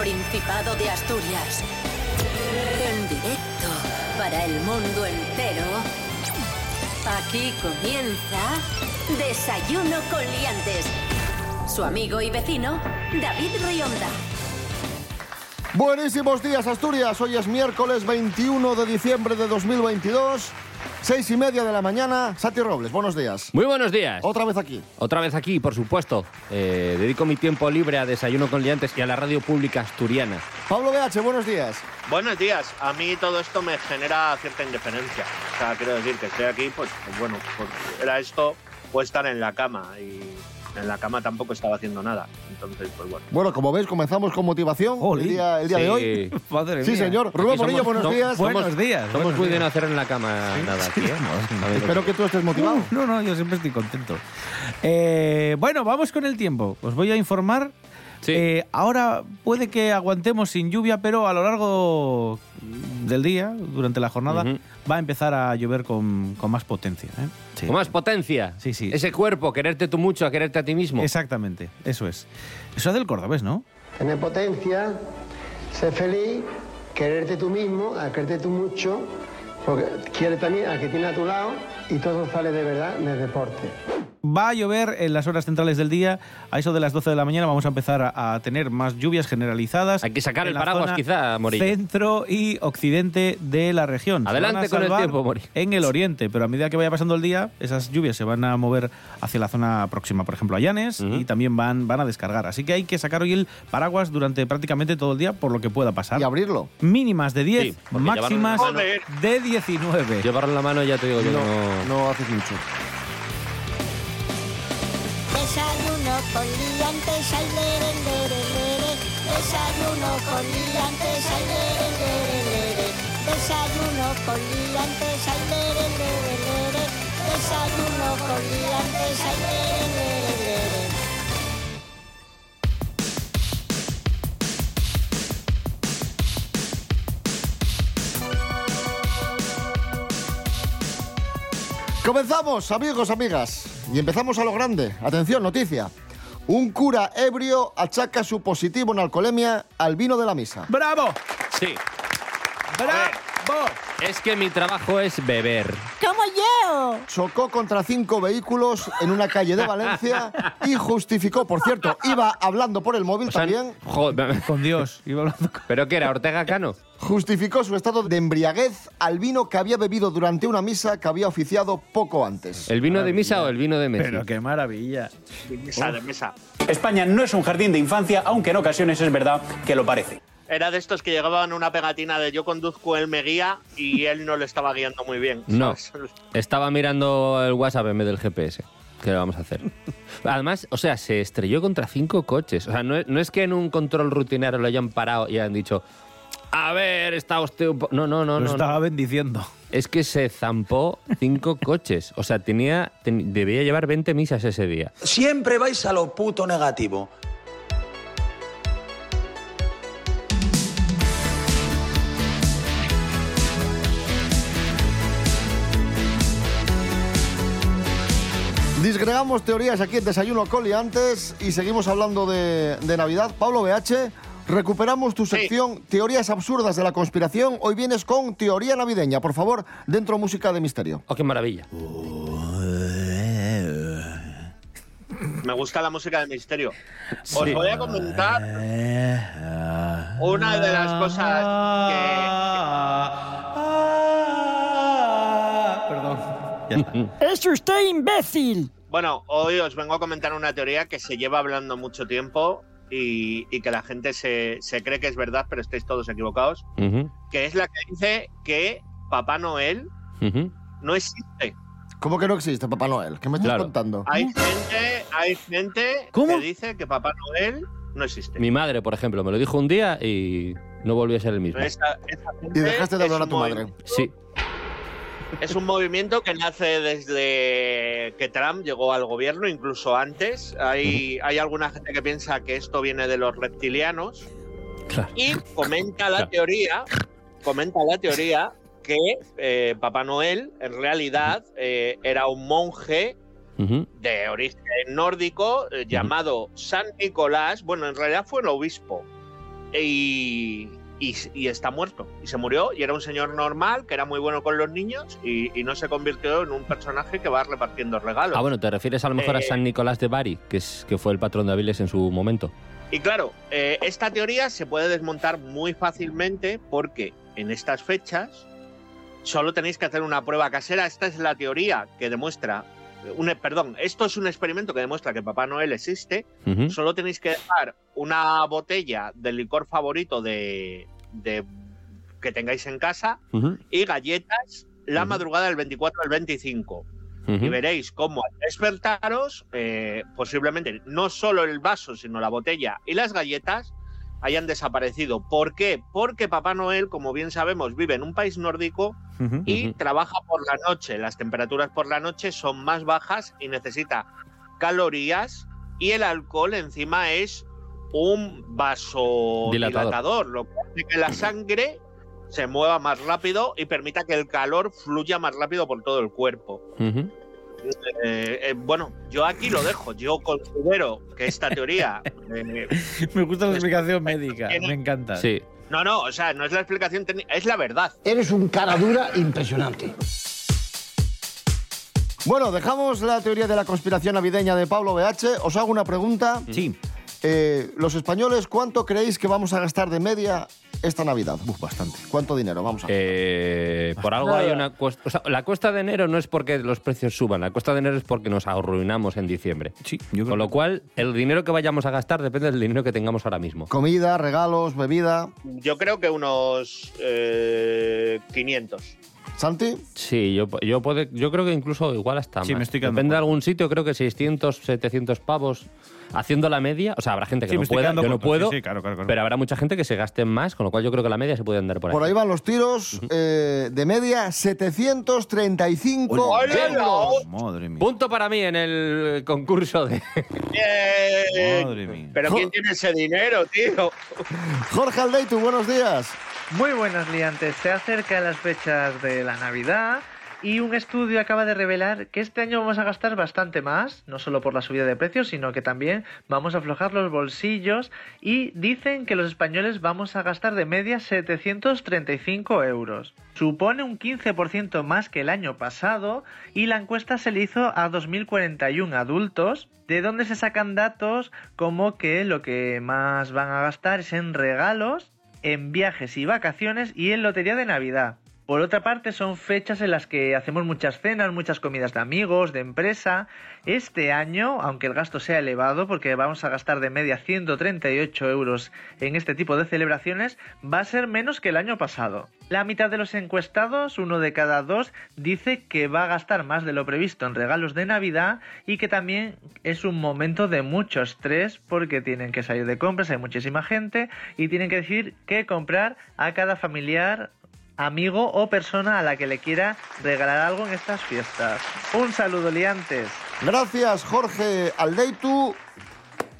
Principado de Asturias. En directo para el mundo entero. Aquí comienza Desayuno con Liantes. Su amigo y vecino, David Rionda. Buenísimos días, Asturias. Hoy es miércoles 21 de diciembre de 2022. Seis y media de la mañana. Sati Robles, buenos días. Muy buenos días. Otra vez aquí. Otra vez aquí, por supuesto. Eh, dedico mi tiempo libre a Desayuno con Liantes y a la radio pública asturiana. Pablo BH, buenos días. Buenos días. A mí todo esto me genera cierta indiferencia. O sea, quiero decir que estoy aquí, pues, pues bueno, pues era esto o estar en la cama. Y en la cama tampoco estaba haciendo nada. Entonces, pues bueno. Bueno, como veis, comenzamos con motivación el día, el día de hoy. Madre Sí, mía. señor. Rubén Morillo, buenos no, días. Buenos días. Somos buenos muy de días. no hacer en la cama nada aquí. ¿eh? Espero que tú estés motivado. No, no, yo siempre estoy contento. Eh, bueno, vamos con el tiempo. Os voy a informar. Sí. Eh, ahora puede que aguantemos sin lluvia, pero a lo largo del día, durante la jornada, va a empezar a llover con, con más potencia. ¿eh? Sí. Con más potencia. Sí, sí. Ese cuerpo, quererte tú mucho, a quererte a ti mismo. Exactamente, eso es. Eso es del cordobés, ¿no? Tener potencia, ser feliz, quererte tú mismo, a quererte tú mucho, porque quieres también al que tiene a tu lado y todo sale de verdad del deporte. Va a llover en las horas centrales del día. A eso de las 12 de la mañana vamos a empezar a, a tener más lluvias generalizadas. Hay que sacar el paraguas, zona quizá, Morillo. Centro y occidente de la región. Adelante con el salvar tiempo, Morillo. En el oriente, pero a medida que vaya pasando el día, esas lluvias se van a mover hacia la zona próxima, por ejemplo, a Llanes, y también van, van a descargar. Así que hay que sacar hoy el paraguas durante prácticamente todo el día por lo que pueda pasar. Y abrirlo. Mínimas de 10, Sí, porque máximas de 19. Llevarlo en la mano ya te digo yo que No, no... no haces mucho. Desayuno con liantes, ay, lere, lere, lere. Desayuno con liantes, ay, lere, lere, lere. Desayuno con liantes, ay, lere, lere, lere. Desayuno con liantes, ay, lere, lere, lere. Comenzamos, amigos, amigas. Y empezamos a lo grande. Atención, noticia. Un cura ebrio achaca su positivo en alcoholemia al vino de la misa. ¡Bravo! Sí. ¡Bravo! Es que mi trabajo es beber. Chocó contra cinco vehículos en una calle de Valencia y justificó, por cierto, iba hablando por el móvil O sea, también, joder, Con Dios. Iba hablando con- ¿Pero qué era? ¿Ortega Cano? justificó su estado de embriaguez al vino que había bebido durante una misa que había oficiado poco antes. ¿El vino de misa o el vino de Messi? Pero qué maravilla. De mesa, de mesa. España no es un jardín de infancia, aunque en ocasiones es verdad que lo parece. Era de estos que llegaban una pegatina de yo conduzco, él me guía y él no le estaba guiando muy bien. No. Estaba mirando el WhatsApp en vez del GPS. ¿Qué le vamos a hacer? Además, o sea, se estrelló contra cinco coches. O sea, no es, no es que en un control rutinario lo hayan parado y hayan dicho, a ver, está usted un po-". No, no, no, Lo no. estaba no. bendiciendo. Es que se zampó cinco coches. O sea, tenía, ten- debía llevar 20 misas ese día. Siempre vais a lo puto negativo. Disgregamos teorías aquí en Desayuno Coliantes y seguimos hablando de, de Navidad. Pablo BH, recuperamos tu Sí. sección Teorías absurdas de la conspiración. Hoy vienes con teoría navideña. Por favor, dentro música de misterio. Oh, qué maravilla. Me gusta la música de misterio. Os voy a comentar una de las cosas Perdón. Ya está. ¡Es usted imbécil! Bueno, hoy os vengo a comentar una teoría que se lleva hablando mucho tiempo y, y que la gente se, se cree que es verdad, pero estáis todos equivocados, que es la que dice que Papá Noel no existe. ¿Cómo que no existe Papá Noel? ¿Qué me estás Claro. contando? Hay gente, hay gente ¿Cómo? que dice que Papá Noel no existe. Mi madre, por ejemplo, me lo dijo un día y no volvió a ser el mismo. Esa- esa gente Y dejaste de hablar a tu madre. movimiento- Sí. Es un movimiento que nace desde que Trump llegó al gobierno, incluso antes. Hay, hay alguna gente que piensa que esto viene de los reptilianos Claro. y comenta la Claro. teoría, comenta la teoría que eh, Papá Noel en realidad eh, era un monje de origen nórdico eh, llamado San Nicolás. Bueno, en realidad fue un obispo. y, y, y está muerto. Y se murió y era un señor normal que era muy bueno con los niños y, y no se convirtió en un personaje que va repartiendo regalos. Ah, bueno, ¿te refieres a lo mejor a Eh, San Nicolás de Bari, que, es, que fue el patrón de Aviles en su momento? Y claro, eh, esta teoría se puede desmontar muy fácilmente porque en estas fechas solo tenéis que hacer una prueba casera. Esta es la teoría que demuestra, un, perdón, esto es un experimento que demuestra que Papá Noel existe. Solo tenéis que dejar una botella del licor favorito de, de- que tengáis en casa y galletas la madrugada del 24 al 25 Ujú. y veréis cómo al despertaros, eh, posiblemente no solo el vaso, sino la botella y las galletas hayan desaparecido. ¿Por qué? Porque Papá Noel, como bien sabemos, vive en un país nórdico y trabaja por la noche. Las temperaturas por la noche son más bajas y necesita calorías y el alcohol encima es un vasodilatador, Dilatador. lo que hace que la sangre se mueva más rápido y permita que el calor fluya más rápido por todo el cuerpo. Eh, eh, bueno, yo aquí lo dejo. Yo considero que esta teoría. eh, Me gusta la explicación médica, Tiene- me encanta. Sí. no, no, o sea, no es la explicación técnica, es la verdad. Eres un cara dura impresionante. Bueno, dejamos la teoría de la conspiración navideña de Pablo BH. Os hago una pregunta. Sí, Eh, los españoles, ¿cuánto creéis que vamos a gastar de media esta Navidad? Uf, bastante. ¿Cuánto dinero? Vamos a ver. Eh, por algo hay una cuesta. O sea, la cuesta de enero no es porque los precios suban, la cuesta de enero es porque nos arruinamos en diciembre. Sí, yo creo Con lo cual, el dinero que vayamos a gastar depende del dinero que tengamos ahora mismo. Comida, regalos, bebida. Yo creo que unos eh, 500. ¿Santi? Sí, yo, yo, puedo- yo creo que incluso igual hasta Sí, más. me estoy quedando Depende de algún sitio, creo que 600, 700 pavos. Haciendo la media, o sea, habrá gente que Sí, no pueda, yo no puedo, Sí, sí, claro, claro, claro. pero habrá mucha gente que se gaste más, con lo cual yo creo que la media se puede andar por ahí. Por ahí van los tiros. eh, de media, 735 ¡Hola! euros. Madre mía. Punto para mí en el concurso de... Madre mía. Pero ¿quién tiene ese dinero, tío? Jorge Aldeitu, buenos días. Muy buenas liantes, se acercan las fechas de la Navidad y un estudio acaba de revelar que este año vamos a gastar bastante más, no solo por la subida de precios, sino que también vamos a aflojar los bolsillos y dicen que los españoles vamos a gastar de media 735 euros. Supone un 15% más que el año pasado y la encuesta se le hizo a 2041 adultos, de donde se sacan datos como que lo que más van a gastar es en regalos en viajes y vacaciones y en lotería de Navidad. Por otra parte, son fechas en las que hacemos muchas cenas, muchas comidas de amigos, de empresa. Este año, aunque el gasto sea elevado, porque vamos a gastar de media 138 euros en este tipo de celebraciones, va a ser menos que el año pasado. La mitad de los encuestados, uno de cada dos, dice que va a gastar más de lo previsto en regalos de Navidad y que también es un momento de mucho estrés porque tienen que salir de compras, hay muchísima gente y tienen que decir qué comprar a cada familiar amigo o persona a la que le quiera regalar algo en estas fiestas. Un saludo, liantes. Gracias, Jorge Aldeitu.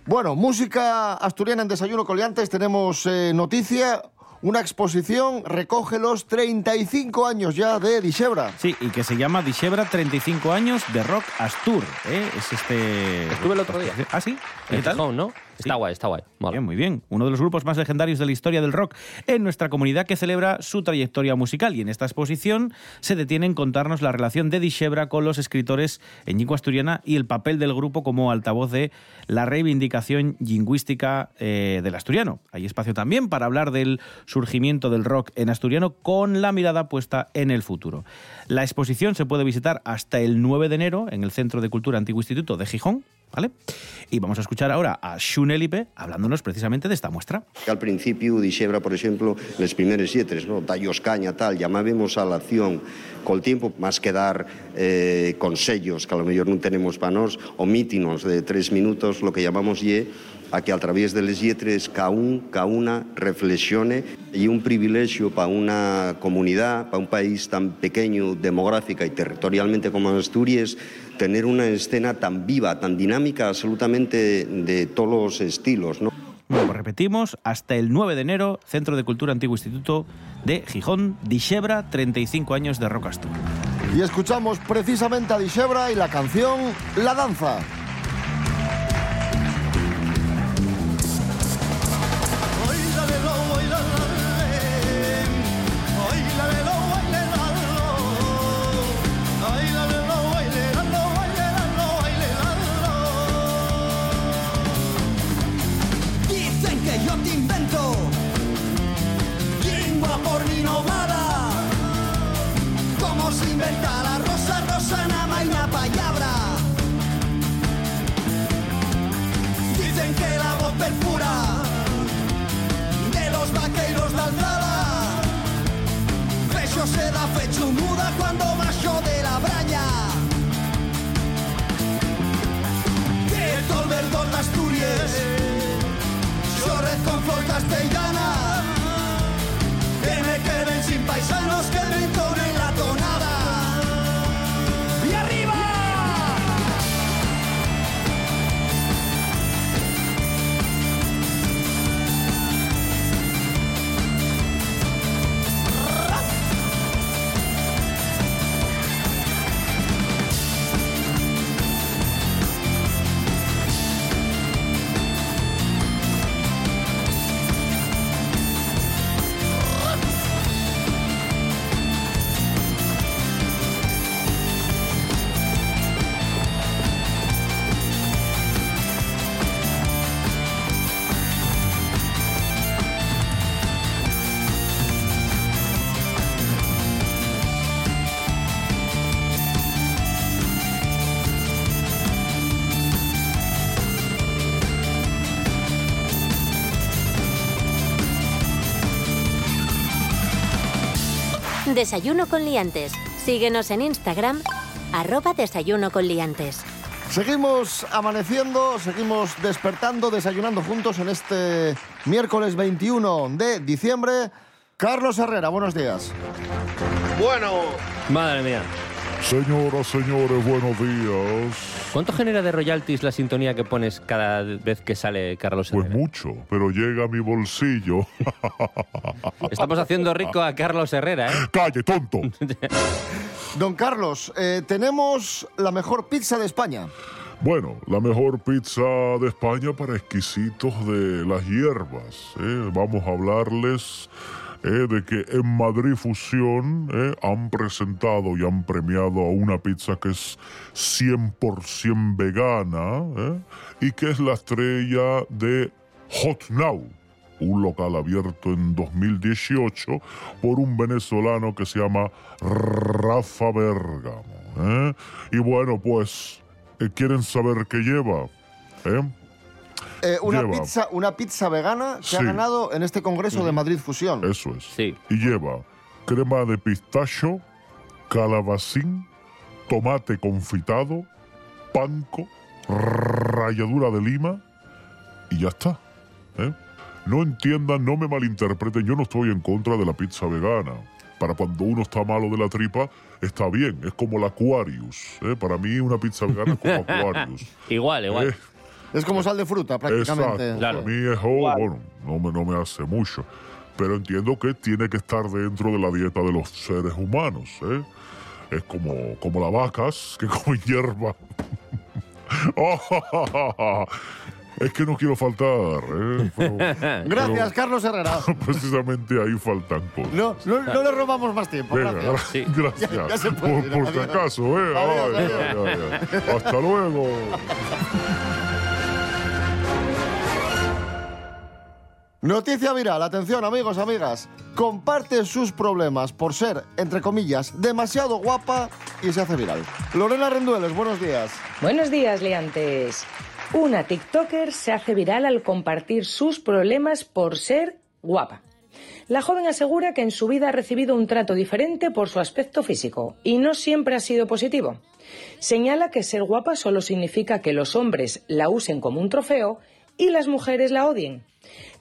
Bueno, música asturiana en Desayuno Coliantes. Tenemos eh, noticia. Una exposición recoge los 35 años ya de Dixebra. Sí, y que se llama Dixebra 35 años de Rock Astur. ¿eh? Es este... Estuve el otro día. ¿Ah, sí? ¿Qué En tal? ¿no? Está guay, está guay. Bien, muy bien. Uno de los grupos más legendarios de la historia del rock en nuestra comunidad que celebra su trayectoria musical. Y en esta exposición se detiene en contarnos la relación de Dixebra con los escritores en lengua asturiana y el papel del grupo como altavoz de la reivindicación lingüística eh, del asturiano. Hay espacio también para hablar del surgimiento del rock en asturiano con la mirada puesta en el futuro. La exposición se puede visitar hasta el 9 de enero en el Centro de Cultura Antiguo Instituto de Gijón. ¿Vale? Y vamos a escuchar ahora a Xun Elipe hablándonos precisamente de esta muestra. Al principio dixebra, por exemplo, les primeiras lletres, no? caña, tal, llamábamos a la acción col tiempo, máis que dar eh, consellos que a lo mellor non tenemos para nós, o mítinos de tres minutos, lo que llamamos lle a que a través de les lletres ca un, ca una reflexione e un privilexio para unha comunidad, para un país tan pequeño demográfica e territorialmente como Asturias, tener una escena tan viva, tan dinámica, absolutamente de todos los estilos, ¿no? Bueno, pues repetimos, hasta el 9 de enero, Centro de Cultura Antiguo Instituto de Gijón, Dixebra, 35 años de Rock Astur. Y escuchamos precisamente a Dixebra y la canción La Danza. Desayuno con liantes. Síguenos en Instagram, arroba desayuno con liantes. Seguimos amaneciendo, seguimos despertando, desayunando juntos en este miércoles 21 de diciembre. Carlos Herrera, buenos días. Bueno, Madre mía. Señoras, señores, buenos días. ¿Cuánto genera de royalties la sintonía que pones cada vez que sale Carlos Pues Herrera? mucho, pero llega a mi bolsillo. Estamos haciendo rico a Carlos Herrera, ¿eh? ¡Calle, tonto! Don Carlos, eh, tenemos la mejor pizza de España. Bueno, la mejor pizza de España para exquisitos de las hierbas. ¿eh? Vamos a hablarles eh, de que en Madrid Fusión eh, han presentado y han premiado a una pizza que es 100% vegana ¿eh? y que es la estrella de Hot Now, un local abierto en 2018 por un venezolano que se llama Rafa Bergamo. ¿eh? Y bueno, pues, ¿quieren saber qué lleva? ¿Eh? Eh, una, Lleva. pizza, una pizza vegana que ha ganado en este congreso de Madrid Fusión. Eso es. Sí. Y lleva crema de pistacho, calabacín, tomate confitado, panco, ralladura de lima y ya está. ¿eh? No entiendan, no me malinterpreten, yo no estoy en contra de la pizza vegana. Para cuando uno está malo de la tripa, está bien, es como la Aquarius. ¿eh? Para mí una pizza vegana es como Aquarius. Igual, igual. Eh, Es como sal de fruta, prácticamente. Exacto. Para mí es oh, bueno, no me, no me hace mucho. Pero entiendo que tiene que estar dentro de la dieta de los seres humanos. ¿eh? Es como, como las vacas que comen hierba. es que no quiero faltar. ¿eh? Pero- Gracias, pero Carlos Herrera. precisamente ahí faltan cosas. No, no, no le robamos más tiempo. Venga, gracias. gra- gracias. Ya- ya se puede por ir, por si acaso, ¿eh? Adiós, Ay, adiós. ay, ay, ay. Hasta luego. Noticia viral, atención amigos, amigas. Comparte sus problemas por ser, entre comillas, demasiado guapa y se hace viral. Lorena Rendueles, buenos días. Buenos días, liantes. Una TikToker se hace viral al compartir sus problemas por ser guapa. La joven asegura que en su vida ha recibido un trato diferente por su aspecto físico y no siempre ha sido positivo. Señala que ser guapa solo significa que los hombres la usen como un trofeo y las mujeres la odien.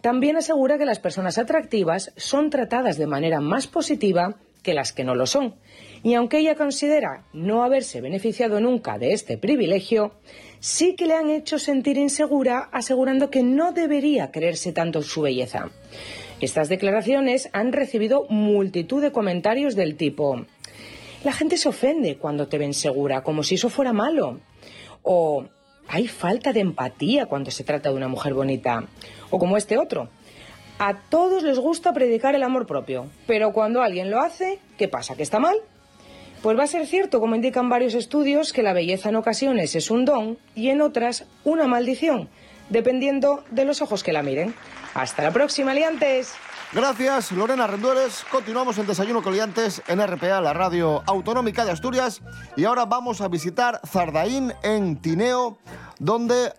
También asegura que las personas atractivas son tratadas de manera más positiva que las que no lo son. Y aunque ella considera no haberse beneficiado nunca de este privilegio, sí que le han hecho sentir insegura asegurando que no debería creerse tanto su belleza. Estas declaraciones han recibido multitud de comentarios del tipo la gente se ofende cuando te ven segura, como si eso fuera malo. O hay falta de empatía cuando se trata de una mujer bonita. O como este otro. A todos les gusta predicar el amor propio, pero cuando alguien lo hace, ¿qué pasa? ¿Que está mal? Pues va a ser cierto, como indican varios estudios, que la belleza en ocasiones es un don y en otras una maldición, dependiendo de los ojos que la miren. Hasta la próxima, liantes. Gracias, Lorena Rendueles. Continuamos en Desayuno Coliantes en RPA, la radio autonómica de Asturias. Y ahora vamos a visitar Zardaín en Tineo, donde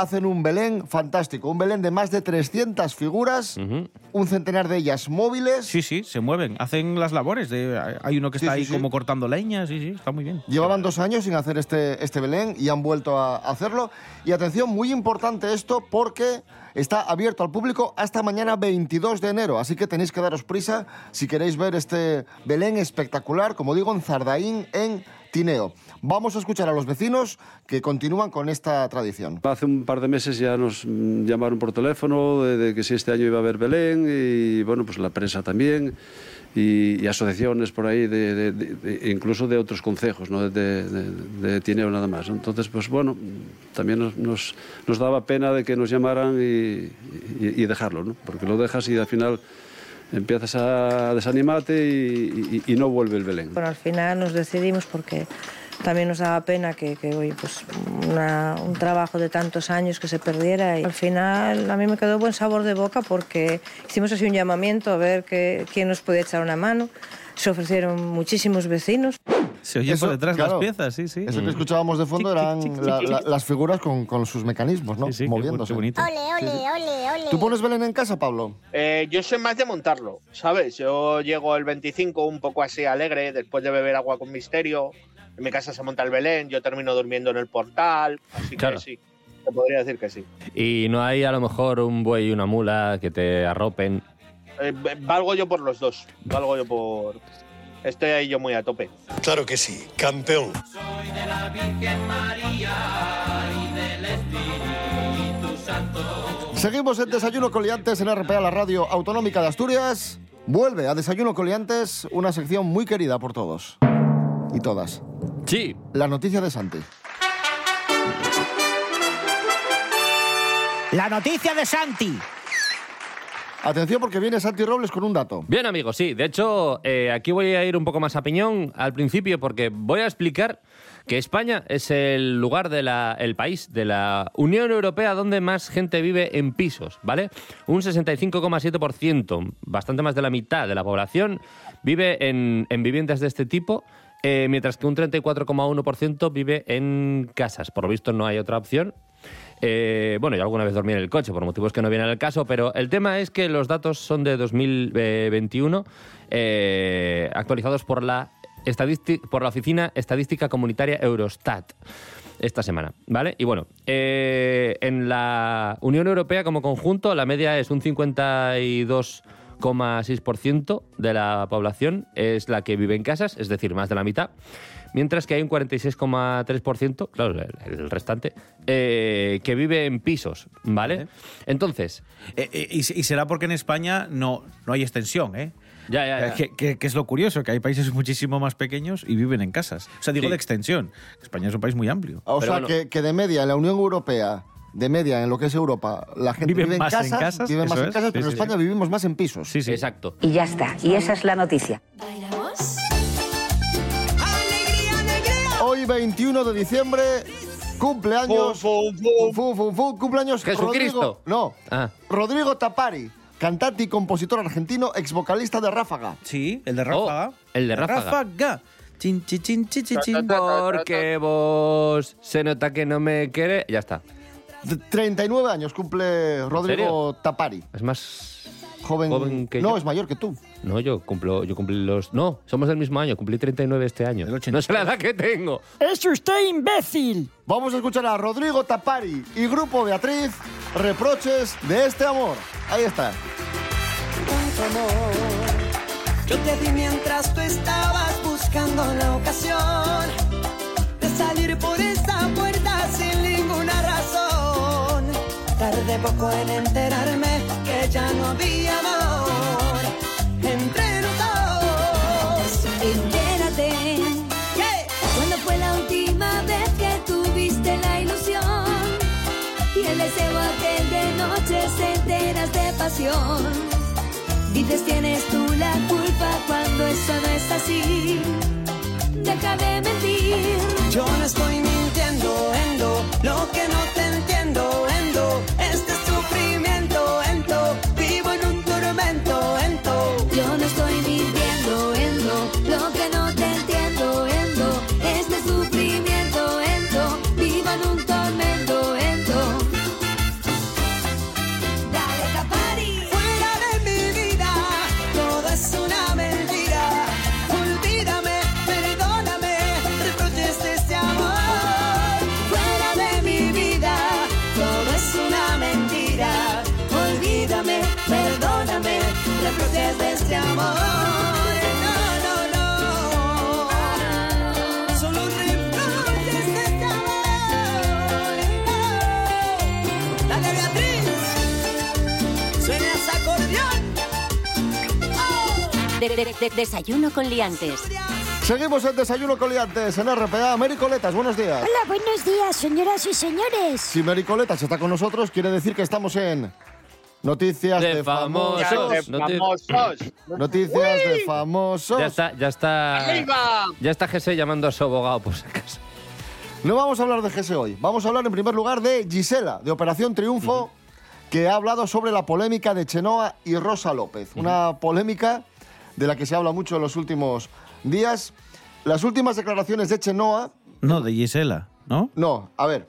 hacen un Belén fantástico. Un Belén de más de 300 figuras, un centenar de ellas móviles. Sí, sí, se mueven, hacen las labores. De, hay uno que está Sí, ahí sí. como cortando leña, sí, sí, está muy bien. Llevaban dos años sin hacer este, este Belén y han vuelto a hacerlo. Y atención, muy importante esto porque está abierto al público hasta mañana 22 de enero. Así que tenéis que daros prisa si queréis ver este Belén espectacular, como digo, en Zardaín, en Tineo. Vamos a escuchar a los vecinos que continúan con esta tradición. Hace un par de meses ya nos mm, llamaron por teléfono de, que si este año iba a haber Belén y bueno, pues la prensa también y, asociaciones por ahí, de, incluso de otros concejos, ¿no? de, Tineo nada más. Entonces, pues bueno, también nos, daba pena de que nos llamaran y- y dejarlo, ¿no? porque lo dejas y al final empiezas a desanimarte y, no vuelve el Belén. Bueno, al final nos decidimos porque también nos daba pena que, que, pues un trabajo de tantos años que se perdiera y al final a mí me quedó buen sabor de boca porque hicimos así un llamamiento a ver que, quién nos podía echar una mano. Se ofrecieron muchísimos vecinos. Se oyen por detrás claro, las piezas, sí, sí. Eso que escuchábamos de fondo eran la- la- las figuras con, con sus mecanismos, ¿no? Moviéndose. Ole, ole, ole, ole. ¿Tú pones Belén en casa, Pablo? Eh, yo soy más de montarlo, ¿sabes? Yo llego el 25 un poco así alegre, después de beber agua con misterio. En mi casa se monta el Belén, yo termino durmiendo en el portal, así Claro. que sí. Te podría decir que sí. Y no hay a lo mejor un buey y una mula que te arropen. Eh, valgo yo por los dos. Valgo yo por. Estoy ahí yo muy a tope. Claro que sí, campeón. Seguimos en Desayuno Coliantes en RPA, la radio autonómica de Asturias. Vuelve a Desayuno Coliantes, una sección muy querida por todos y todas. Sí. La noticia de Santi. La noticia de Santi. Atención porque viene Santi Robles con un dato. Bien, amigos, sí. De hecho, eh, aquí voy a ir un poco más a piñón al principio porque voy a explicar que España es el lugar de la, el país de la Unión Europea donde más gente vive en pisos, ¿vale? Un 65,7%, bastante más de la mitad de la población vive en, en viviendas de este tipo. eh, mientras que un 34,1% vive en casas. Por lo visto no hay otra opción. Eh, bueno, yo alguna vez dormí en el coche por motivos que no vienen al caso, pero el tema es que los datos son de 2021, eh, actualizados por la, por la Oficina Estadística Comunitaria Eurostat esta semana, ¿vale? Y bueno, eh, en la Unión Europea como conjunto la media es un 52,6% de la población es la que vive en casas, es decir, más de la mitad mientras que hay un 46,3%, claro, el, el restante, eh, que vive en pisos, ¿vale? Entonces... Eh, eh, y, y será porque en España no, no hay extensión, ¿eh? Ya, ya, ya. Que, que- que es lo curioso, que hay países muchísimo más pequeños y viven en casas. O sea, digo Sí. de extensión. España es un país muy amplio. O sea, que, que de media en la Unión Europea, de media en lo que es Europa, la gente vive en más en casas, casas, vive más en casas, Sí, pero en sí, España sí. vivimos más en pisos. Sí, sí. Exacto. Y ya está. Y esa es la noticia. Hoy, 21 de diciembre, cumpleaños. Fu, fu, fu, fu, cumpleaños. Jesucristo. Rodrigo- no. Ah. Rodrigo Tapari, cantante y compositor argentino, ex vocalista de Ráfaga. Sí, el de Ráfaga. el de Ráfaga. Ráfaga. Chin, chin, chin, chin, chin, chin. Porque vos se nota que no me quiere. Ya está. De 39 años cumple Rodrigo Tapari. Es más joven, joven que no, yo. es mayor que tú. No, yo cumplo, yo cumplí los. No, somos del mismo año, cumplí 39 este año. No sé la edad que tengo. ¡Es usted imbécil! Vamos a escuchar a Rodrigo Tapari y Grupo Beatriz, Reproches de este amor. Ahí está. tanto amor. Yo te di mientras tú estabas buscando la ocasión de salir por esa puerta sin ninguna razón. Tardé poco en enterarme ya no había amor entre los dos. Entérate. ¿Cuándo fue la última vez que tuviste la ilusión? Y el deseo aquel de noches enteras de pasión. Dices tienes tú la culpa cuando eso no es así. Deja de mentir. Yo no estoy mintiendo, Endo, lo que no te entiendo, Endo, De- de- de- desayuno con liantes. Seguimos en Desayuno Coliantes en RPA. Mericoletas, buenos días. Hola, buenos días, señoras y señores. Si Mericoletas está con nosotros, quiere decir que estamos en Noticias de, De famosos. famosos. De famosos. Noticias de famosos. Ya está, ya está. ¡Arriba! Ya está José llamando a su abogado por si acaso. No vamos a hablar de GS hoy. Vamos a hablar en primer lugar de Gisela, de Operación Triunfo, que ha hablado sobre la polémica de Chenoa y Rosa López. Una polémica de la que se habla mucho en los últimos días. Las últimas declaraciones de Chenoa. No, de Gisela, ¿no? No, a ver.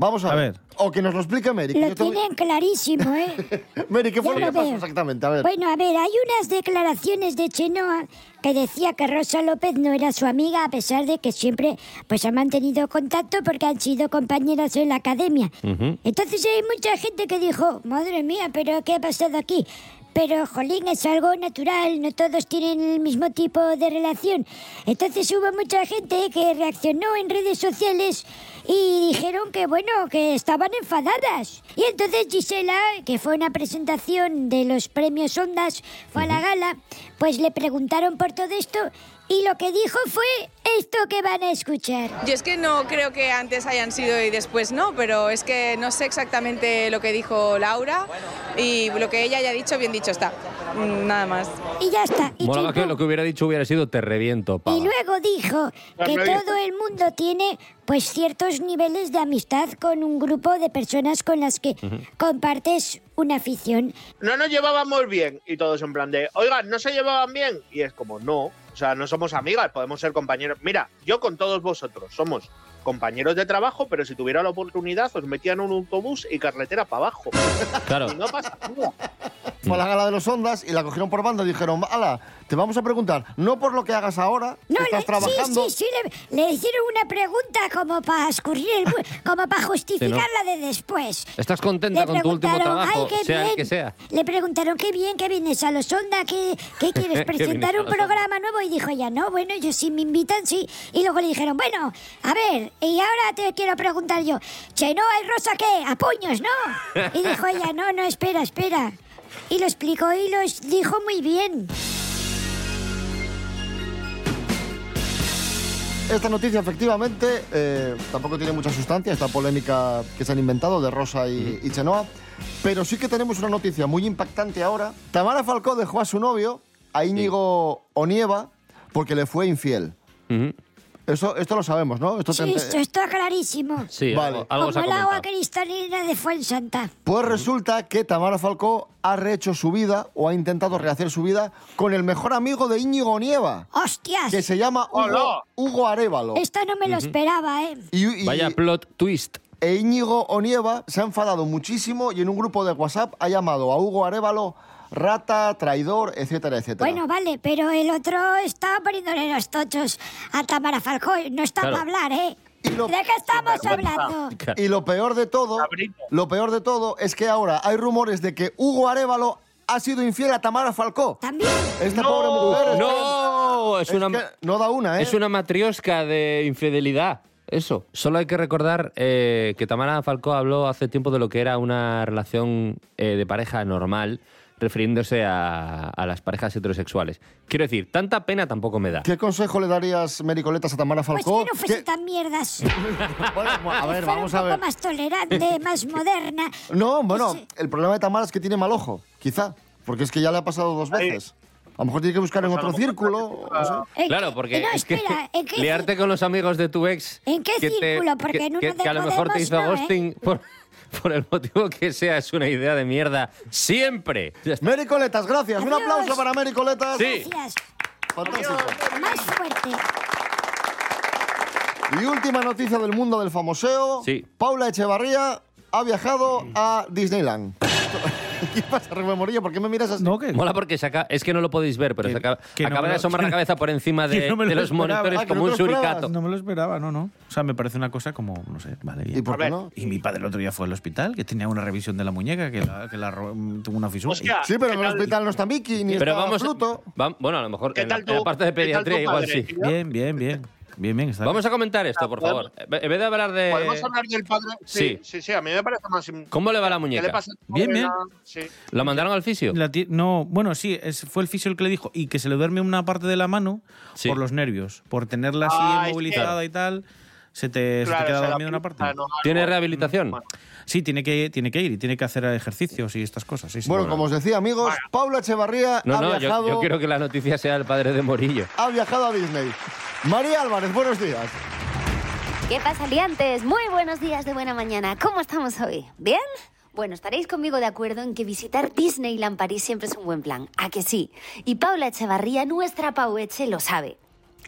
Vamos a, A ver. ver. O que nos lo explique Mary. que Lo tienen clarísimo, ¿eh? Mary, ¿qué fue lo que pasó exactamente? A ver. Bueno, a ver, hay unas declaraciones de Chenoa que decía que Rosa López no era su amiga a pesar de que siempre pues ha mantenido contacto porque han sido compañeras en la academia. Entonces hay mucha gente que dijo, madre mía, pero ¿qué ha pasado aquí? Pero, jolín, es algo natural, no todos tienen el mismo tipo de relación. Entonces hubo mucha gente que reaccionó en redes sociales y dijeron que, bueno, que estaban enfadadas. Y entonces Gisela, que fue una presentación de los premios Ondas, fue a la gala, pues le preguntaron por todo esto y lo que dijo fue esto que van a escuchar. Yo es que no creo que antes hayan sido y después no, pero es que no sé exactamente lo que dijo Laura y lo que ella haya dicho, bien dicho está. Mm, Nada más. Y ya está. Y chimpum. que lo que hubiera dicho hubiera sido te reviento, pava. Y luego dijo que todo el mundo tiene pues ciertos niveles de amistad con un grupo de personas con las que compartes una afición. No nos llevábamos bien y todos en plan de, oigan, ¿no se llevaban bien? Y es como, no, o sea, no somos amigas, podemos ser compañeros. Mira, yo con todos vosotros somos compañeros de trabajo, pero si tuviera la oportunidad os metían en un autobús y carretera para abajo. Claro. Y no pasa nada. Fue a la gala de los Ondas y la cogieron por banda y dijeron, ala, te vamos a preguntar, no por lo que hagas ahora, que No, estás le- trabajando. sí, sí, sí, le, le hicieron una pregunta como para escurrir el como para justificarla de después. ¿Estás contenta Le con tu último preguntaron, trabajo, "Ay, qué sea el bien". que sea? Le preguntaron, qué bien que vienes a los Ondas, ¿qué, qué quieres Que presentar un programa nuevo? Y dijo ella, no, bueno, yo sí me invitan, sí. Y luego le dijeron, bueno, a ver, y ahora te quiero preguntar yo, Chenoa y Rosa, ¿qué? ¿A puños, no? Y dijo ella, no, no, espera, espera. Y lo explicó y lo dijo muy bien. Esta noticia, efectivamente, eh, tampoco tiene mucha sustancia, esta polémica que se han inventado de Rosa y, y Chenoa. Pero sí que tenemos una noticia muy impactante ahora. Tamara Falcó dejó a su novio, a Íñigo Onieva, porque le fue infiel. Eso, esto lo sabemos, ¿no? Esto Sí, esto está clarísimo. Sí, Vale. algo, algo se ha Como el agua cristalina de Fuensanta. Pues resulta que Tamara Falcó ha rehecho su vida o ha intentado rehacer su vida con el mejor amigo de Íñigo Onieva, ¡Hostias! que se llama Hugo. Hugo Arevalo. Esto no me lo esperaba, ¿eh? Y- y- Vaya plot twist. E Íñigo Onieva se ha enfadado muchísimo y en un grupo de WhatsApp ha llamado a Hugo Arevalo rata, traidor, etcétera, etcétera. Bueno, vale, pero el otro está poniéndole los tochos a Tamara Falcón. No está Claro. para hablar, ¿eh? ¿De qué estamos hablando? Y lo peor de todo, lo peor de todo es que ahora hay rumores de que Hugo Arevalo ha sido infiel a Tamara Falcó. También. Esta pobre mujer. es No, es que- una, que no da una, ¿eh? es una matriosca de infidelidad. Eso. Solo hay que recordar eh, que Tamara Falcó habló hace tiempo de lo que era una relación eh, de pareja normal, refiriéndose a, a las parejas heterosexuales. Quiero decir, tanta pena tampoco me da. ¿Qué consejo le darías, Mericoletas, a Tamara Pues Falcó? que no fuese ¿Qué- tan mierdas. a ver, vamos a un poco ver. más tolerante, más moderna. No, bueno, el problema de Tamara es que tiene mal ojo, quizá, porque es que ya le ha pasado dos veces. A lo mejor tiene que buscar en Pues otro círculo. no sé. ¿En Claro, porque no, es que espera, ¿en qué liarte con los amigos de tu ex... ¿En qué que te- círculo? Porque que, en uno que- de que a lo mejor te hizo no, ¿eh? ghosting por, por el motivo que sea, es una idea de mierda. ¡Siempre! Ya está. Mericoletas, gracias. Un Adiós. aplauso para Mericoletas. Sí. Gracias. Fantástico. Más fuerte. Y última noticia del mundo del famoseo. Sí. Paula Echevarría ha viajado a Disneyland. ¿Qué pasa, Rubén Morillo? ¿Por qué me miras así? No, que Mola porque se acaba- es que no lo podéis ver, pero se acaba, que no acaba me de lo- asomar la cabeza por encima que de, no me lo de los esperaba. monitores Ah, que como no un lo suricato. No me lo esperaba, no, no. O sea, me parece una cosa como, no sé, vale, bien. ¿Y por qué no? Y mi padre el otro día fue al hospital, que tenía una revisión de la muñeca, que, la, que la ro- tuvo una fisura. Hostia, Sí, pero ¿qué en el tal? hospital no está Mickey ni Pero está vamos, Pluto. va- bueno, a lo mejor ¿Qué en la, tal en la tu- parte de qué tal tu pediatría igual padre, sí. tío? Bien, bien, bien. Bien, bien. Está Vamos a comentar esto, por favor. En vez de hablar de... ¿Podemos hablar del padre? Sí, Sí. sí, sí, a mí me parece más... ¿Cómo le va la ¿Qué muñeca? le pasa Bien, bien. La- Sí. ¿Lo mandaron al fisio? La no, bueno, sí, fue el fisio el que le dijo y que se le duerme una parte de la mano Sí. por los nervios, por tenerla así Ah, es inmovilizada y tal, se te, se te Claro, queda la dormida una parte. no, ¿Tiene rehabilitación? Bueno. Sí, tiene que, tiene que ir y tiene que hacer ejercicios y estas cosas. Sí, sí. Bueno, como os decía, amigos, Paula Echevarría No, ha, no, yo, viajado, yo quiero que la noticia sea el padre de Morillo. ha viajado a Disney. María Álvarez, buenos días. ¿Qué pasa, liantes? Muy buenos días de buena mañana. ¿Cómo estamos hoy? ¿Bien? Bueno, estaréis conmigo de acuerdo en que visitar Disneyland París siempre es un buen plan. ¿A que sí? Y Paula Echevarría, nuestra Pau Eche, lo sabe.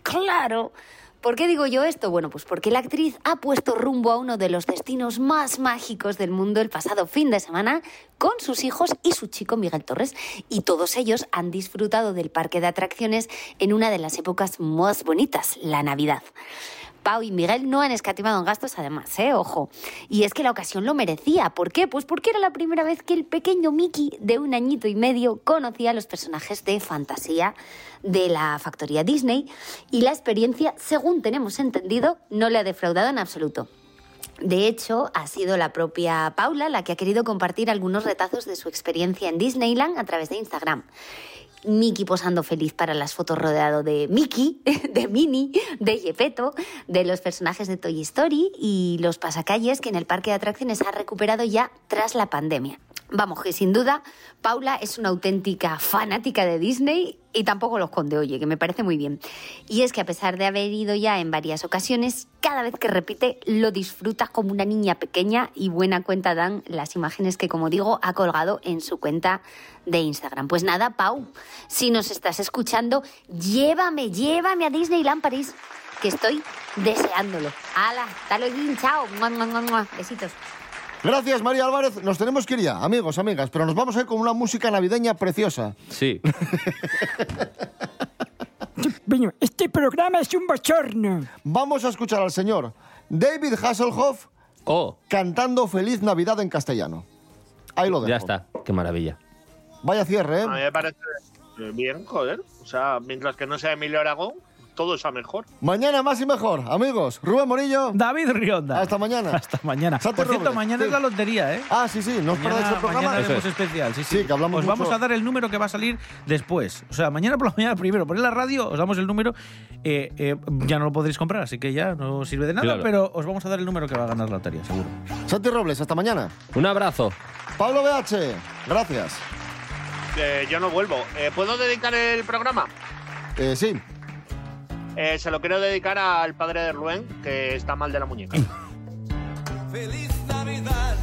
¡Claro! ¿Por qué digo yo esto? Bueno, pues porque la actriz ha puesto rumbo a uno de los destinos más mágicos del mundo el pasado fin de semana con sus hijos y su chico Miguel Torres. Y todos ellos han disfrutado del parque de atracciones en una de las épocas más bonitas, la Navidad. Pau y Miguel no han escatimado en gastos, además, ¿eh? Ojo. Y es que la ocasión lo merecía. ¿Por qué? Pues porque era la primera vez que el pequeño Mickey, de un añito y medio, conocía a los personajes de fantasía de la factoría Disney. Y la experiencia, según tenemos entendido, no le ha defraudado en absoluto. De hecho, ha sido la propia Paula la que ha querido compartir algunos retazos de su experiencia en Disneyland a través de Instagram. Mickey posando feliz para las fotos rodeado de Mickey, de Minnie, de Gepetto, de los personajes de Toy Story y los pasacalles que en el parque de atracciones ha recuperado ya tras la pandemia. Vamos, que sin duda Paula es una auténtica fanática de Disney y tampoco lo esconde, oye, que me parece muy bien. Y es que a pesar de haber ido ya en varias ocasiones, cada vez que repite lo disfruta como una niña pequeña y buena cuenta dan las imágenes que, como digo, ha colgado en su cuenta de Instagram. Pues nada, Pau, si nos estás escuchando, llévame, llévame a Disneyland París, que estoy deseándolo. ¡Hala! ¡Hasta luego! ¡Chao! ¡Mua, mua, mua! Besitos. Gracias, María Álvarez. Nos tenemos que ir ya, amigos, amigas, pero nos vamos a ir con una música navideña preciosa. Sí. Este programa es un bochorno. Vamos a escuchar al señor David Hasselhoff Oh, cantando Feliz Navidad en castellano. Ahí lo dejo. ya está. Qué maravilla. Vaya cierre, ¿eh? A mí me parece bien, joder. O sea, mientras que no sea Emilio Aragón, todo es a mejor. Mañana más y mejor, amigos. Rubén Morillo. David Rionda. Hasta mañana. Hasta mañana. Santi Por cierto, Robles, mañana sí. es la lotería, ¿eh? Ah, sí, sí, no os perdáis el programa. mañana es. especial, sí, sí. Sí, que hablamos Os vamos a dar el número que va a salir después. O sea, mañana por la mañana primero ponéis la radio, os damos el número. eh, eh, ya no lo podréis comprar, así que ya no sirve de nada, Claro. pero os vamos a dar el número que va a ganar la lotería, seguro. Santi Robles, hasta mañana. Un abrazo. Pablo BH, gracias. Eh, yo no vuelvo. Eh, ¿Puedo dedicar el programa? Eh, sí. Eh, se lo quiero dedicar al padre de Rubén, que está mal de la muñeca. Feliz Navidad.